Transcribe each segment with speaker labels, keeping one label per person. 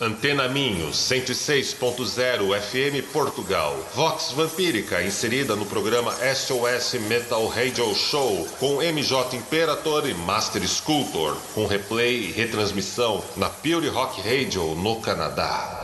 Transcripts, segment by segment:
Speaker 1: Antena Minho, 106.0 FM Portugal. Vox Vampírica, inserida no programa SOS Metal Radio Show, com MJ Imperator e Master Sculptor, com replay e retransmissão na Pure Rock Radio no Canadá.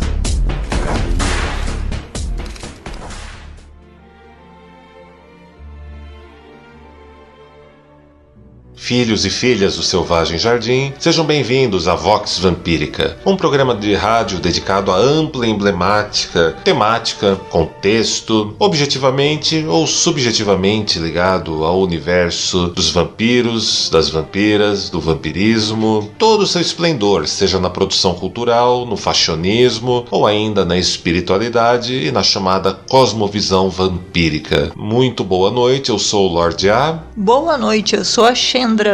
Speaker 1: Filhos e filhas do Selvagem Jardim, sejam bem-vindos à Vox Vampírica, um programa de rádio dedicado à ampla emblemática, temática, contexto, objetivamente ou subjetivamente ligado ao universo dos vampiros, das vampiras, do vampirismo, todo o seu esplendor, seja na produção cultural, no fashionismo ou ainda na espiritualidade e na chamada cosmovisão vampírica. Muito boa noite, eu sou o Lorde A.
Speaker 2: Boa noite, eu sou a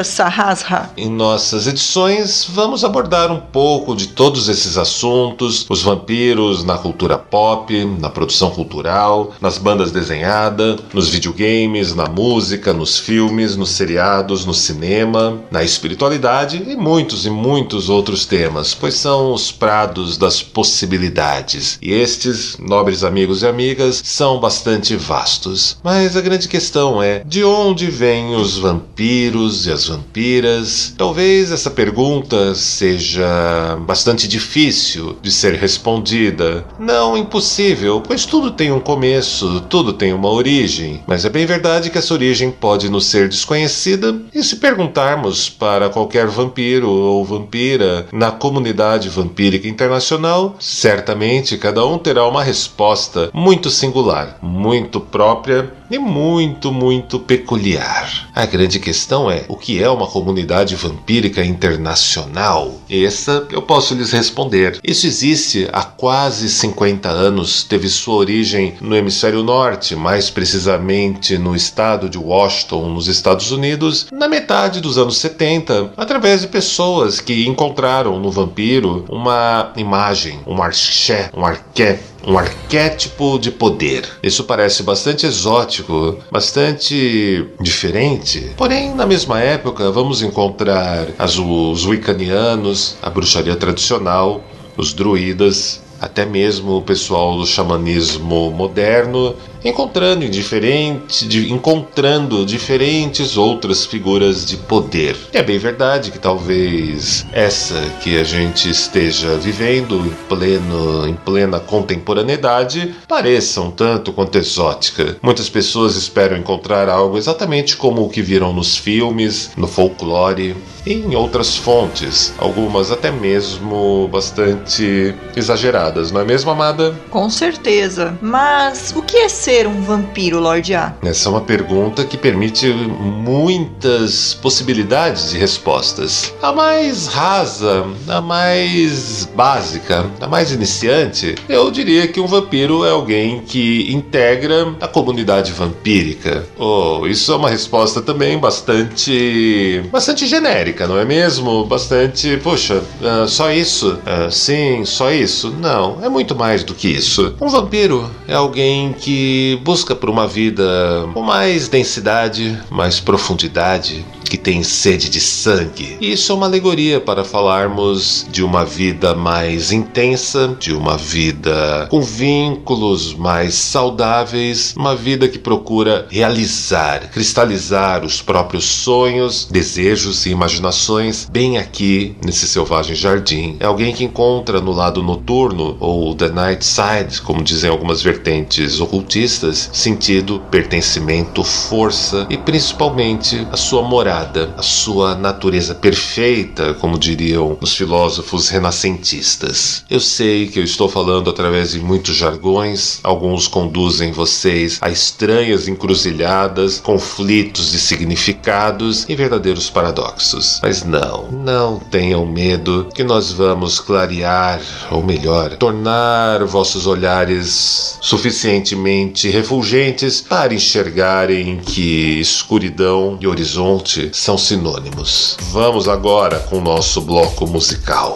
Speaker 2: Sahasra.
Speaker 1: Em nossas edições, vamos abordar um pouco de todos esses assuntos: os vampiros na cultura pop, na produção cultural, nas bandas desenhadas, nos videogames, na música, nos filmes, nos seriados, no cinema, na espiritualidade e muitos e muitos outros temas, pois são os prados das possibilidades. E estes, nobres amigos e amigas, são bastante vastos. Mas a grande questão é: de onde vêm os vampiros e as vampiras? Talvez essa pergunta seja bastante difícil de ser respondida. Não impossível, pois tudo tem um começo, tudo tem uma origem. Mas é bem verdade que essa origem pode nos ser desconhecida e se perguntarmos para qualquer vampiro ou vampira na comunidade vampírica internacional, certamente cada um terá uma resposta muito singular, muito própria e muito, muito peculiar. A grande questão é: o que é uma comunidade vampírica internacional? Essa eu posso lhes responder. Isso existe há quase 50 anos, teve sua origem no hemisfério norte, mais precisamente no estado de Washington, nos Estados Unidos, na metade dos anos 70, através de pessoas que encontraram no vampiro uma imagem, um arché, um arquétipo um arquétipo de poder. Isso parece bastante exótico, bastante diferente. Porém, na mesma época, vamos encontrar as, os wiccanianos, a bruxaria tradicional, os druidas, até mesmo o pessoal do xamanismo moderno encontrando em diferente, de, encontrando diferentes outras figuras de poder. E é bem verdade que talvez essa que a gente esteja vivendo em pleno em plena contemporaneidade pareça um tanto quanto exótica. Muitas pessoas esperam encontrar algo exatamente como o que viram nos filmes, no folclore e em outras fontes, algumas até mesmo bastante exageradas, não é mesmo, amada?
Speaker 2: Com certeza. Mas o que é ser um vampiro, Lorde A?
Speaker 1: Essa é uma pergunta que permite muitas possibilidades de respostas. A mais rasa, a mais básica, a mais iniciante, eu diria que um vampiro é alguém que integra a comunidade vampírica. Oh, isso é uma resposta também bastante bastante genérica, não é mesmo? Bastante, poxa, uh, só isso? Uh, sim, só isso? Não, é muito mais do que isso. Um vampiro é alguém que busca por uma vida com mais densidade, mais profundidade, que tem sede de sangue. Isso é uma alegoria para falarmos de uma vida mais intensa, de uma vida com vínculos mais saudáveis, uma vida que procura realizar, cristalizar os próprios sonhos, desejos e imaginações bem aqui nesse selvagem jardim. É alguém que encontra no lado noturno ou the night side, como dizem algumas vertentes ocultistas sentido, pertencimento, força e principalmente a sua morada, a sua natureza perfeita, como diriam os filósofos renascentistas. Eu sei que eu estou falando através de muitos jargões, alguns conduzem vocês a estranhas encruzilhadas, conflitos de significados e verdadeiros paradoxos. Mas não, não tenham medo que nós vamos clarear, ou melhor, tornar vossos olhares suficientemente refulgentes para enxergarem que escuridão e horizonte são sinônimos. Vamos agora com o nosso bloco musical.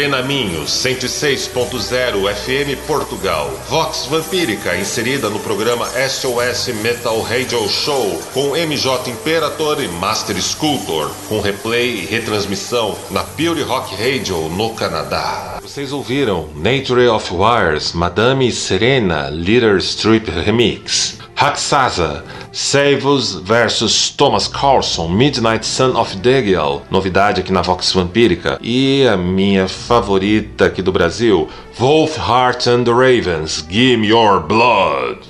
Speaker 1: Antena Minho 106.0 FM Portugal. Vox Vampírica inserida no programa SOS Metal Radio Show com MJ Imperator e Master Sculptor, com replay e retransmissão na Pure Rock Radio no Canadá. Vocês ouviram Nature of Wires, Madame Serena, Leader Strip Remix. Haxaza, Savos vs Thomas Carlson, Midnight Son of Degel, novidade aqui na Vox Vampírica. E a minha favorita aqui do Brasil, Wolf Heart and the Ravens, Give Me Your Blood.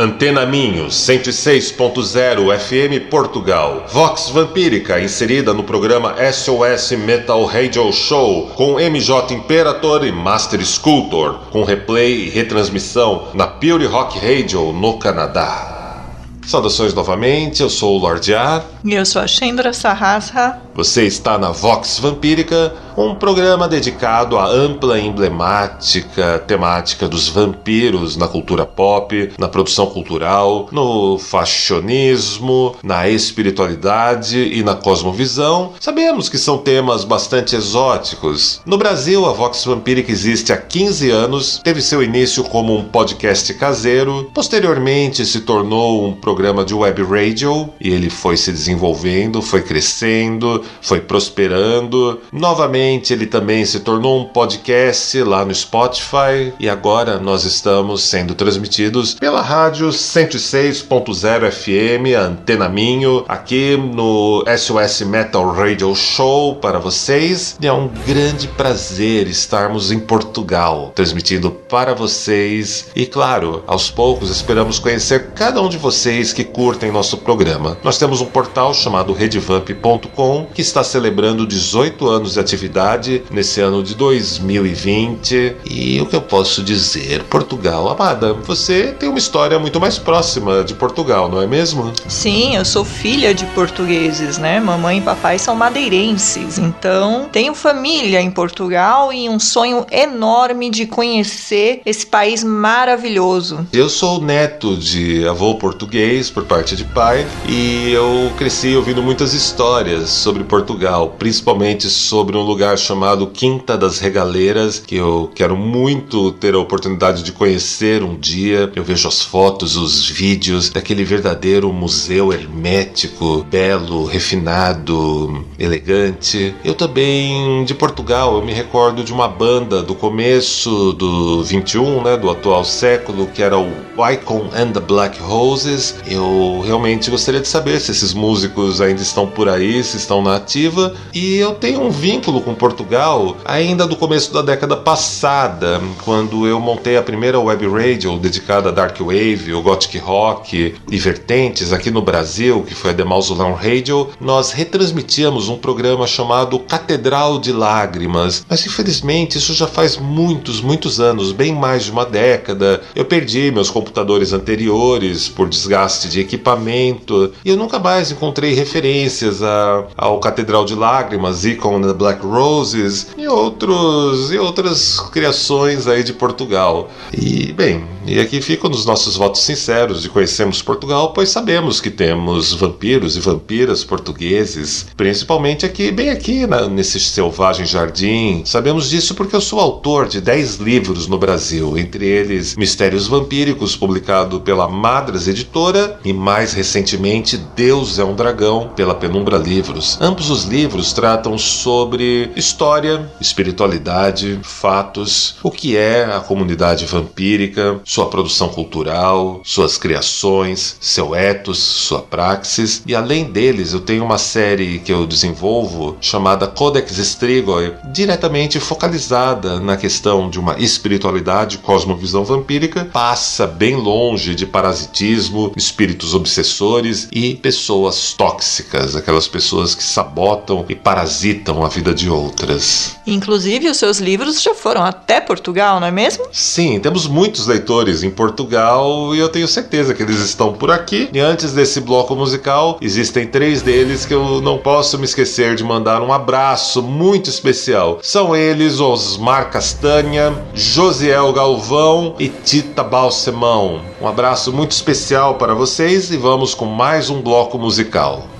Speaker 1: Antena Minho 106.0 FM Portugal. Vox Vampírica inserida no programa SOS Metal Radio Show com MJ Imperator e Master Sculptor, com replay e retransmissão na Pure Rock Radio no Canadá. Saudações novamente, eu sou o Lorde A.
Speaker 2: E eu sou a Shendra Sahasra.
Speaker 1: Você está na Vox Vampírica, um programa dedicado à ampla e emblemática temática dos vampiros na cultura pop, na produção cultural, no fashionismo, na espiritualidade e na cosmovisão. Sabemos que são temas bastante exóticos. No Brasil, a Vox Vampírica existe há 15 anos, teve seu início como um podcast caseiro, posteriormente se tornou um programa de web radio e ele foi se desenvolvendo foi crescendo, foi prosperando. Novamente, ele também se tornou um podcast lá no Spotify e agora nós estamos sendo transmitidos pela rádio 106.0 FM, Antena Minho, aqui no SOS Metal Radio Show para vocês. E é um grande prazer estarmos em Portugal, transmitindo para vocês e, claro, aos poucos esperamos conhecer cada um de vocês que curtem nosso programa. Nós temos um portal chamado redvamp.com que está celebrando 18 anos de atividade nesse ano de 2020. E o que eu posso dizer? Portugal, amada, você tem uma história muito mais próxima de Portugal, não é mesmo?
Speaker 2: Sim, eu sou filha de portugueses, né? Mamãe e papai são madeirenses, então tenho família em Portugal e um sonho enorme de conhecer esse país maravilhoso.
Speaker 1: Eu sou neto de avô português por parte de pai e eu cresci ouvindo muitas histórias sobre Portugal, principalmente sobre um lugar chamado Quinta das Regaleiras, que eu quero muito ter a oportunidade de conhecer um dia. Eu vejo as fotos, os vídeos daquele verdadeiro museu hermético, belo, refinado, elegante. Eu também de Portugal, eu me recordo de uma banda do começo do 21, né, do atual século, que era o Icon and the Black Roses. Eu realmente gostaria de saber se esses músicos ainda estão por aí, se estão ativa. E eu tenho um vínculo com Portugal ainda do começo da década passada, quando eu montei a primeira web radio dedicada a Dark Wave, o Gothic Rock e vertentes aqui no Brasil, que foi a The Mausoleum Radio. Nós retransmitíamos um programa chamado Catedral de Lágrimas, mas infelizmente isso já faz muitos, muitos anos, bem mais de uma década. Eu perdi meus computadores anteriores por desgaste de equipamento e eu nunca mais encontrei referências a, ao Catedral de Lágrimas, Icon the Black Roses e outros e outras criações aí de Portugal. E bem, e aqui ficam os nossos votos sinceros de conhecermos Portugal, pois sabemos que temos vampiros e vampiras portugueses, principalmente aqui, bem aqui na, nesse selvagem jardim. Sabemos disso porque eu sou autor de 10 livros no Brasil, entre eles Mistérios Vampíricos, publicado pela Madras Editora, e mais recentemente Deus é um Dragão, pela Penumbra Livros. Ambos os livros tratam sobre história, espiritualidade, fatos, o que é a comunidade vampírica, sua produção cultural, suas criações, seu ethos, sua praxis. E além deles, eu tenho uma série que eu desenvolvo chamada Codex Strigoi, diretamente focalizada na questão de uma espiritualidade, cosmovisão vampírica, passa bem longe de parasitismo, espíritos obsessores e pessoas tóxicas, aquelas pessoas que sabotam e parasitam a vida de outras.
Speaker 2: Inclusive, os seus livros já foram até Portugal, não é mesmo?
Speaker 1: Sim, temos muitos leitores em Portugal e eu tenho certeza que eles estão por aqui. E antes desse bloco musical, existem três deles que eu não posso me esquecer de mandar um abraço muito especial. São eles Osmar Castanha, Josiel Galvão e Tita Balsemão. Um abraço muito especial para vocês e vamos com mais um bloco musical.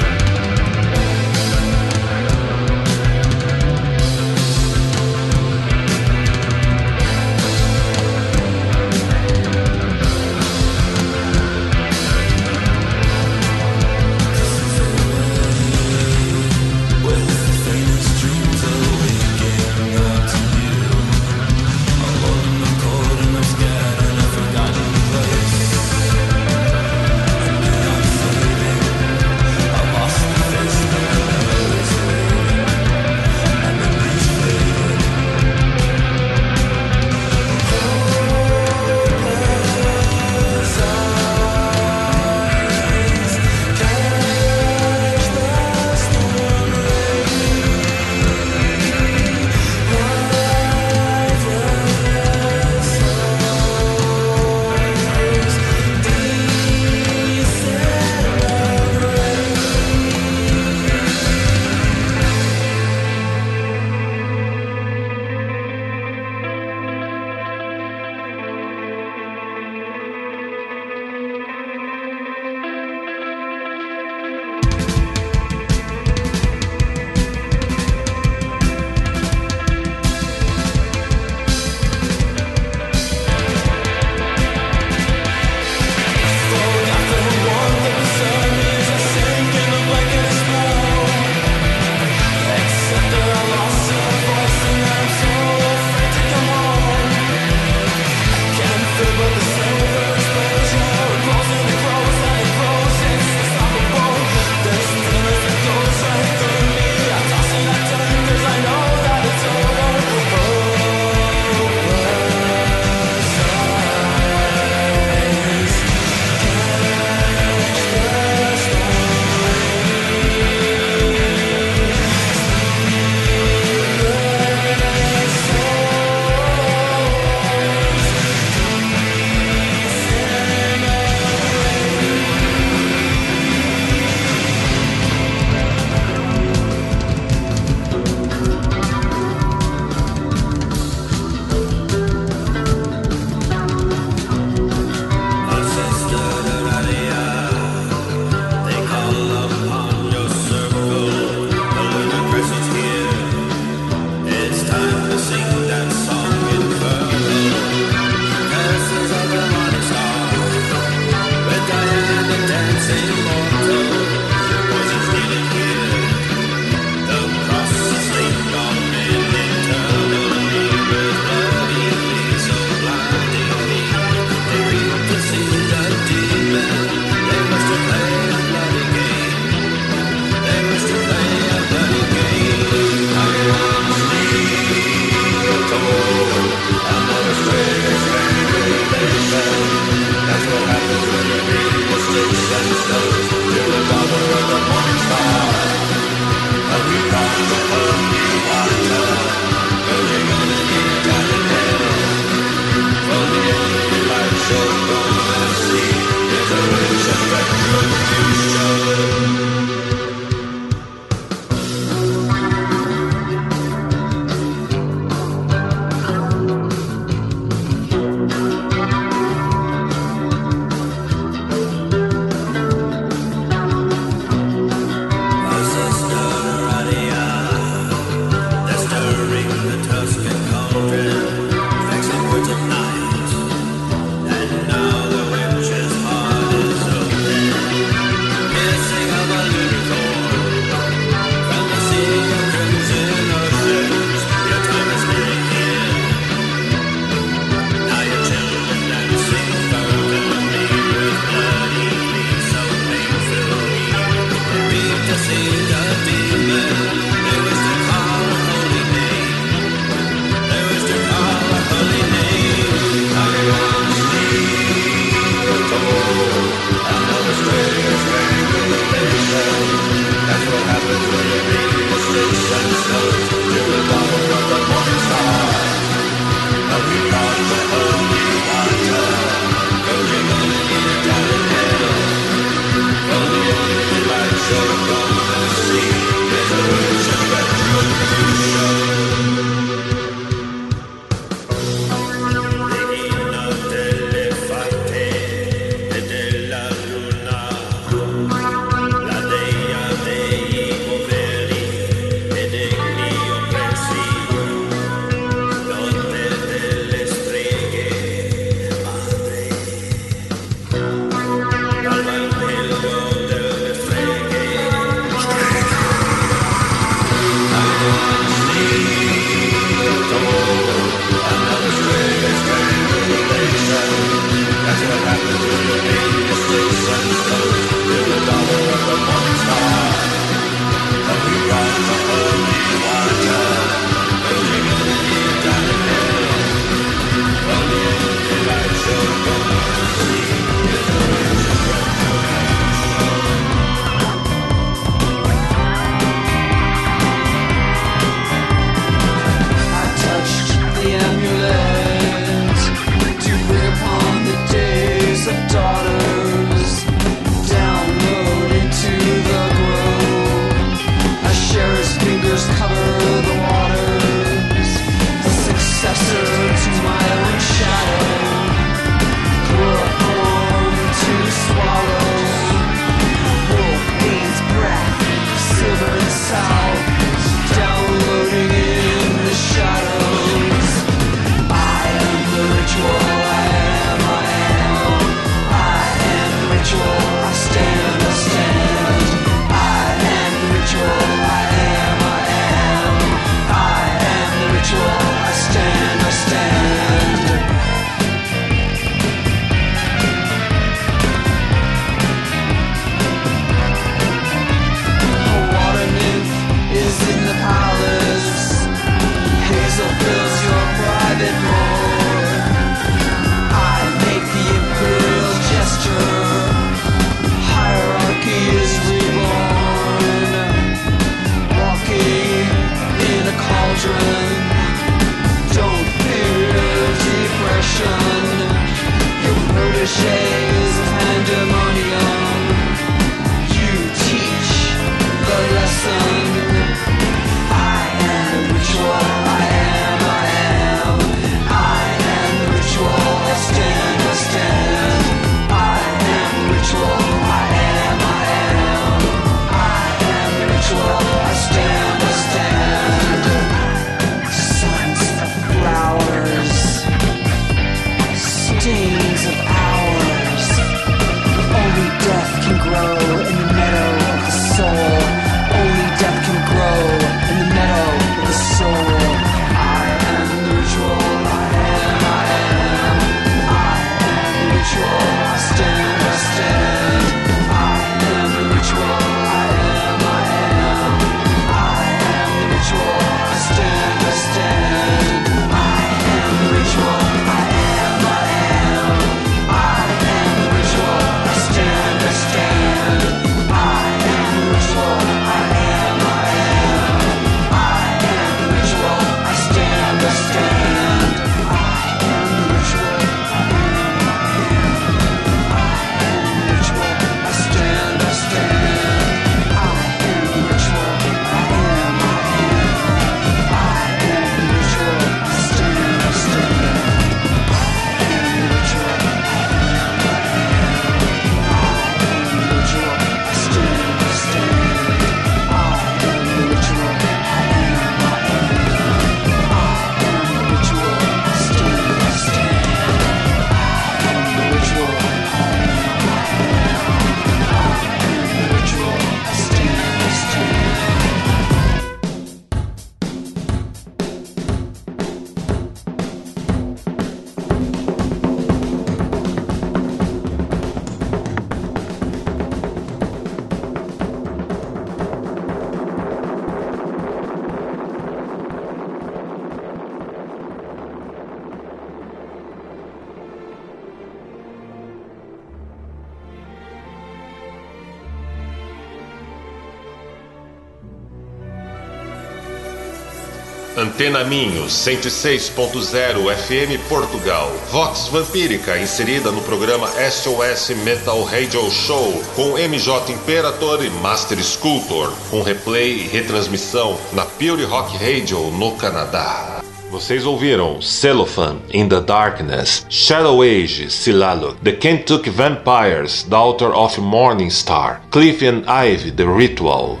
Speaker 1: Antena Minho 106.0 FM Portugal. Vox Vampírica inserida no programa SOS Metal Radio Show com MJ Imperator e Master Sculptor, com replay e retransmissão na Pure Rock Radio no Canadá. Vocês ouviram Cellophane, In the Darkness, Shadow Age, Silalo, The Kentucky Vampires, Daughter of Morning Star, Cliff and Ivy, The Ritual.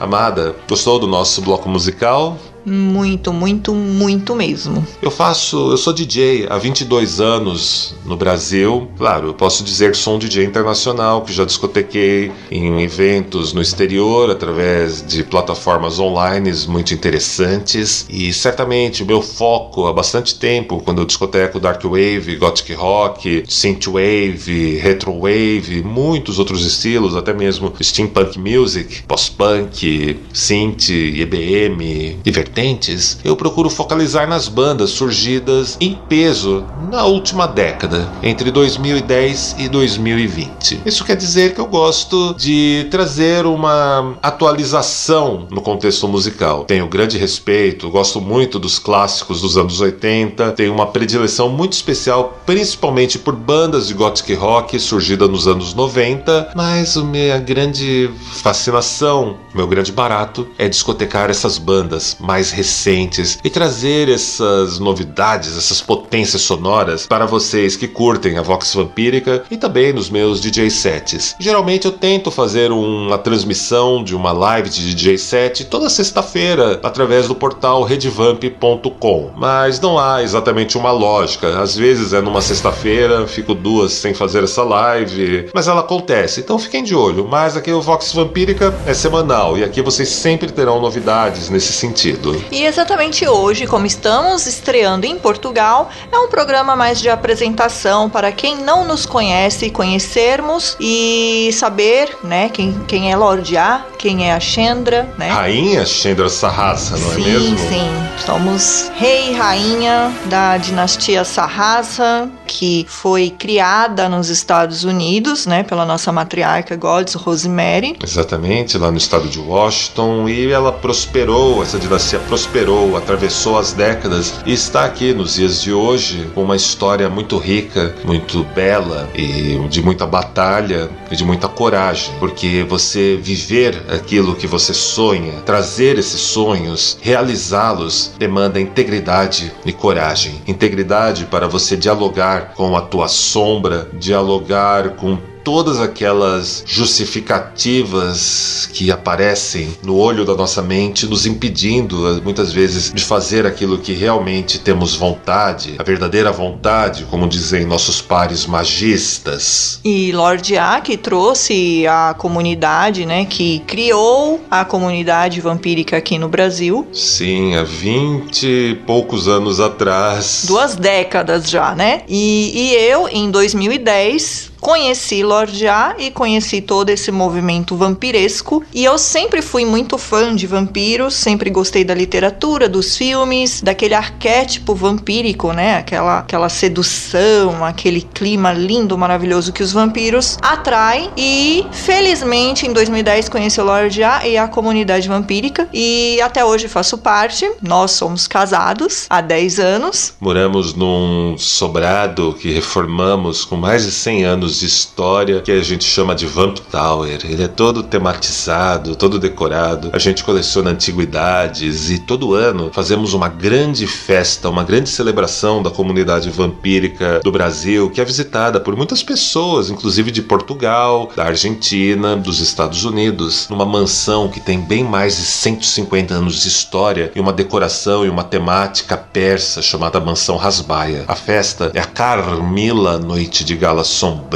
Speaker 1: Amada, gostou do nosso bloco musical?
Speaker 2: Muito, muito, muito mesmo.
Speaker 1: Eu faço, eu sou DJ há 22 anos no Brasil. Claro, eu posso dizer que sou um DJ internacional, que já discotequei em eventos no exterior através de plataformas online muito interessantes. E certamente o meu foco há bastante tempo, quando eu discoteco Dark Wave, Gothic Rock, Synthwave, Retro Wave, muitos outros estilos, até mesmo Steampunk Music, Post-Punk, Synth, EBM, Divertente vertentes, eu procuro focalizar nas bandas surgidas em peso na última década, entre 2010 e 2020. Isso quer dizer que eu gosto de trazer uma atualização no contexto musical. Tenho grande respeito, gosto muito dos clássicos dos anos 80, tenho uma predileção muito especial, principalmente por bandas de gothic rock surgidas nos anos 90, mas minha grande fascinação, meu grande barato é discotecar essas bandas mais mais recentes e trazer essas novidades, essas potências sonoras para vocês que curtem a Vox Vampírica e também nos meus DJ sets. Geralmente eu tento fazer uma transmissão de uma live de DJ set toda sexta-feira através do portal redvamp.com, mas não há exatamente uma lógica. Às vezes é numa sexta-feira, fico duas sem fazer essa live, mas ela acontece. Então fiquem de olho. Mas aqui o Vox Vampírica é semanal e aqui vocês sempre terão novidades nesse sentido.
Speaker 2: E exatamente hoje, como estamos estreando em Portugal, é um programa mais de apresentação para quem não nos conhece, conhecermos e saber, né, quem, quem é Lorde A, quem é a Chendra, né?
Speaker 1: Rainha Chendra Sarrasa, não
Speaker 2: sim,
Speaker 1: é mesmo?
Speaker 2: Sim, somos rei e rainha da dinastia Sarrasa, que foi criada nos Estados Unidos, né, pela nossa matriarca Gods Rosemary.
Speaker 1: Exatamente, lá no estado de Washington, e ela prosperou, essa dinastia prosperou, atravessou as décadas e está aqui nos dias de hoje com uma história muito rica, muito bela e de muita batalha e de muita coragem, porque você viver aquilo que você sonha, trazer esses sonhos, realizá-los, demanda integridade e coragem. Integridade para você dialogar com a tua sombra, dialogar com todas aquelas justificativas que aparecem no olho da nossa mente, nos impedindo muitas vezes de fazer aquilo que realmente temos vontade, a verdadeira vontade, como dizem nossos pares magistas.
Speaker 2: E Lord A que trouxe a comunidade, né, que criou a comunidade vampírica aqui no Brasil.
Speaker 1: Sim, há 20 e poucos anos atrás.
Speaker 2: Duas décadas já, né? E, e eu, em 2010, conheci Lorde A e conheci todo esse movimento vampiresco. E eu sempre fui muito fã de vampiros, sempre gostei da literatura, dos filmes, daquele arquétipo vampírico, né? Aquela, aquela sedução, aquele clima lindo, maravilhoso que os vampiros atraem. E felizmente em 2010 conheci o Lorde A e a comunidade vampírica. E até hoje faço parte. Nós somos casados há 10 anos.
Speaker 1: Moramos num sobrado que reformamos com mais de 100 anos de história que a gente chama de Vamp Tower. Ele é todo tematizado, todo decorado. A gente coleciona antiguidades e todo ano fazemos uma grande festa, uma grande celebração da comunidade vampírica do Brasil, que é visitada por muitas pessoas, inclusive de Portugal, da Argentina, dos Estados Unidos, numa mansão que tem bem mais de 150 anos de história e uma decoração e uma temática persa chamada Mansão Rasbaia. A festa é a Carmila Noite de Gala Sombria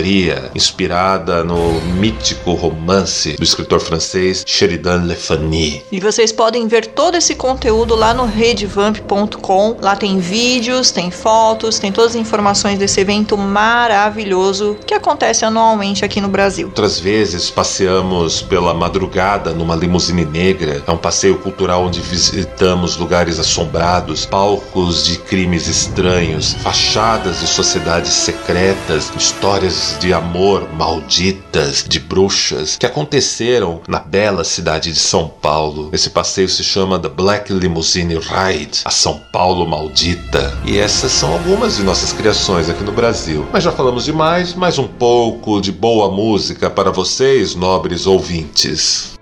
Speaker 1: inspirada no mítico romance do escritor francês Sheridan Le Fanu.
Speaker 2: E vocês podem ver todo esse conteúdo lá no redvamp.com. Lá tem vídeos, tem fotos, tem todas as informações desse evento maravilhoso que acontece anualmente aqui no Brasil.
Speaker 1: Outras vezes passeamos pela madrugada numa limusine negra. É um passeio cultural onde visitamos lugares assombrados, palcos de crimes estranhos, fachadas de sociedades secretas, histórias de amor malditas, de bruxas, que aconteceram na bela cidade de São Paulo. Esse passeio se chama The Black Limousine Ride, a São Paulo Maldita. E essas são algumas de nossas criações aqui no Brasil. Mas já falamos demais, mais um pouco de boa música para vocês, nobres ouvintes.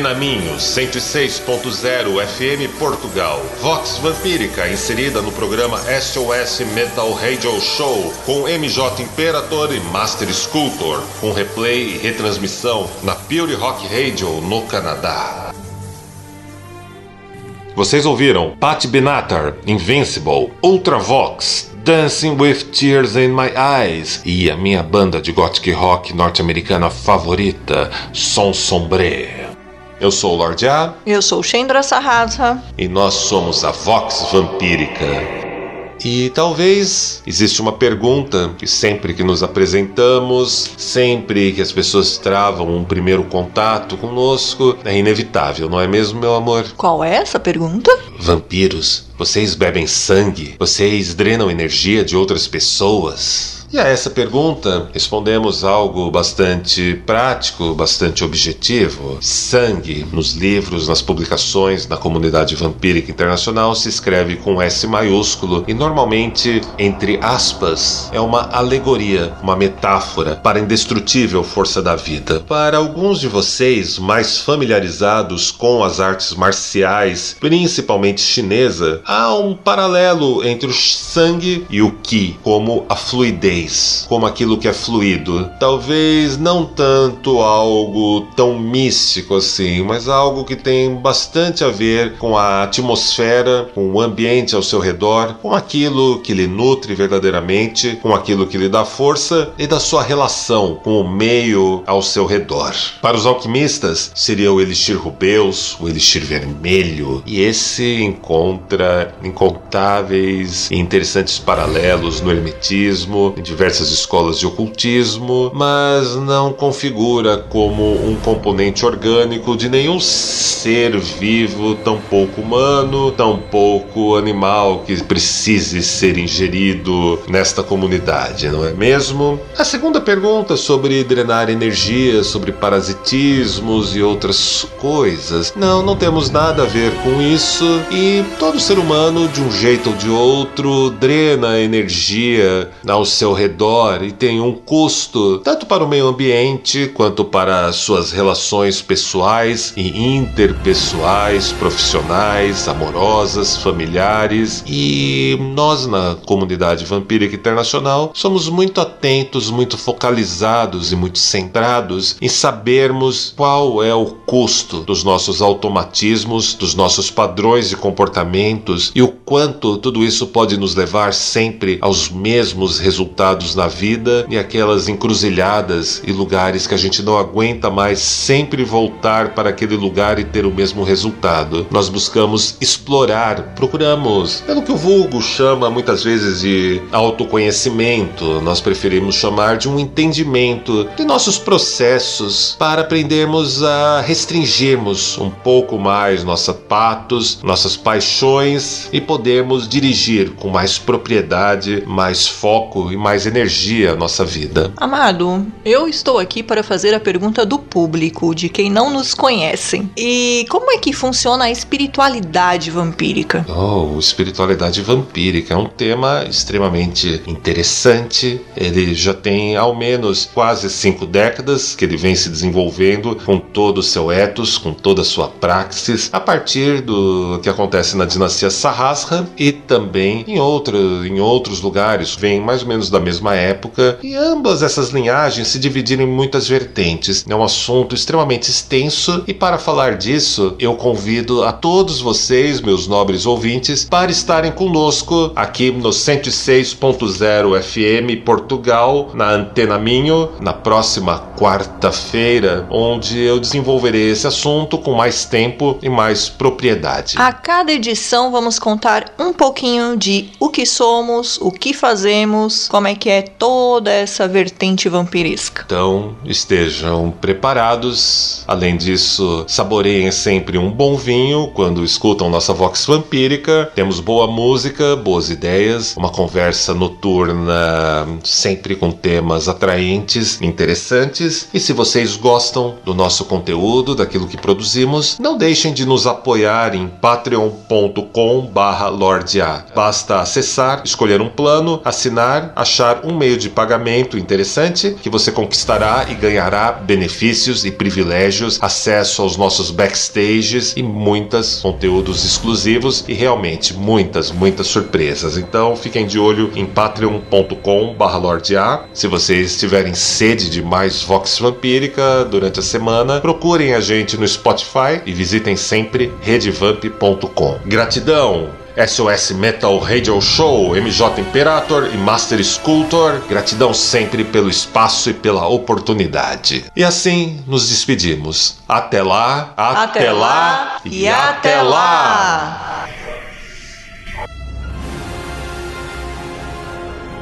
Speaker 1: Antena Minho 106.0 FM Portugal. Vox Vampírica inserida no programa SOS Metal Radio Show com MJ Imperator e Master Sculptor, com replay e retransmissão na Pure Rock Radio no Canadá. Vocês ouviram Pat Benatar, Invincible, Ultravox, Dancing with Tears in My Eyes e a minha banda de gothic rock norte-americana favorita, Som Sombre. Eu sou o Lord A
Speaker 2: Eu sou Chendra Sarrasa.
Speaker 1: e nós somos a Vox Vampírica. E talvez existe uma pergunta que sempre que nos apresentamos, sempre que as pessoas travam um primeiro contato conosco, é inevitável, não é mesmo, meu amor?
Speaker 2: Qual é essa pergunta?
Speaker 1: Vampiros, vocês bebem sangue? Vocês drenam energia de outras pessoas? E a essa pergunta respondemos algo bastante prático, bastante objetivo. Sangue, nos livros, nas publicações, na comunidade vampírica internacional, se escreve com S maiúsculo e normalmente, entre aspas, é uma alegoria, uma metáfora para a indestrutível força da vida. Para alguns de vocês mais familiarizados com as artes marciais, principalmente chinesa, há um paralelo entre o sangue e o ki, como a fluidez como aquilo que é fluido. Talvez não tanto algo tão místico assim, mas algo que tem bastante a ver com a atmosfera, com o ambiente ao seu redor, com aquilo que lhe nutre verdadeiramente, com aquilo que lhe dá força e da sua relação com o meio ao seu redor. Para os alquimistas, seria o elixir rubeus, o elixir vermelho, e esse encontra incontáveis e interessantes paralelos no hermetismo, em diversas escolas de ocultismo, mas não configura como um componente orgânico de nenhum ser vivo, tampouco humano, tampouco animal que precise ser ingerido nesta comunidade, não é mesmo? A segunda pergunta sobre drenar energia, sobre parasitismos e outras coisas. Não, não temos nada a ver com isso e todo ser humano, de um jeito ou de outro, drena energia ao seu redor e tem um custo tanto para o meio ambiente quanto para suas relações pessoais e interpessoais, profissionais, amorosas, familiares. E nós na comunidade vampírica internacional somos muito atentos, muito focalizados e muito centrados em sabermos qual é o custo dos nossos automatismos, dos nossos padrões de comportamentos e o quanto tudo isso pode nos levar sempre aos mesmos resultados na vida e aquelas encruzilhadas e lugares que a gente não aguenta mais sempre voltar para aquele lugar e ter o mesmo resultado. Nós buscamos explorar, procuramos, pelo que o vulgo chama muitas vezes de autoconhecimento, nós preferimos chamar de um entendimento de nossos processos para aprendermos a restringirmos um pouco mais nossos patos, nossas paixões e podermos dirigir com mais propriedade, mais foco e mais energia a nossa vida.
Speaker 2: Amado, eu estou aqui para fazer a pergunta do público, de quem não nos conhecem. E como é que funciona a espiritualidade vampírica?
Speaker 1: Oh, espiritualidade vampírica é um tema extremamente interessante. Ele já tem ao menos quase cinco décadas que ele vem se desenvolvendo com todo o seu ethos, com toda a sua praxis, a partir do que acontece na dinastia Sahasra e também em, outro, em outros lugares. Vem mais ou menos da mesma época e ambas essas linhagens se dividiram em muitas vertentes. É um assunto extremamente extenso e para falar disso, eu convido a todos vocês, meus nobres ouvintes, para estarem conosco aqui no 106.0 FM Portugal, na Antena Minho, na próxima quarta-feira, onde eu desenvolverei esse assunto com mais tempo e mais propriedade.
Speaker 2: A cada edição vamos contar um pouquinho de o que somos, o que fazemos, como é que é toda essa vertente vampiresca.
Speaker 1: Então estejam preparados. Além disso, saboreiem sempre um bom vinho quando escutam nossa Vox Vampírica. Temos boa música, boas ideias, uma conversa noturna sempre com temas atraentes, interessantes. E se vocês gostam do nosso conteúdo, daquilo que produzimos, não deixem de nos apoiar em patreon.com barra Lorde A. Basta acessar, escolher um plano, assinar, achar um meio de pagamento interessante que você conquistará e ganhará benefícios e privilégios, acesso aos nossos backstages e muitos conteúdos exclusivos e realmente muitas, muitas surpresas. Então fiquem de olho em patreon.com barra Lorde A. Se vocês tiverem sede de mais Vox Vampírica durante a semana, procurem a gente no Spotify e visitem sempre redevamp.com. Gratidão! SOS Metal Radio Show, MJ Imperator e Master Sculptor, gratidão sempre pelo espaço e pela oportunidade. E assim nos despedimos. Até lá, até,
Speaker 2: Até lá e até lá.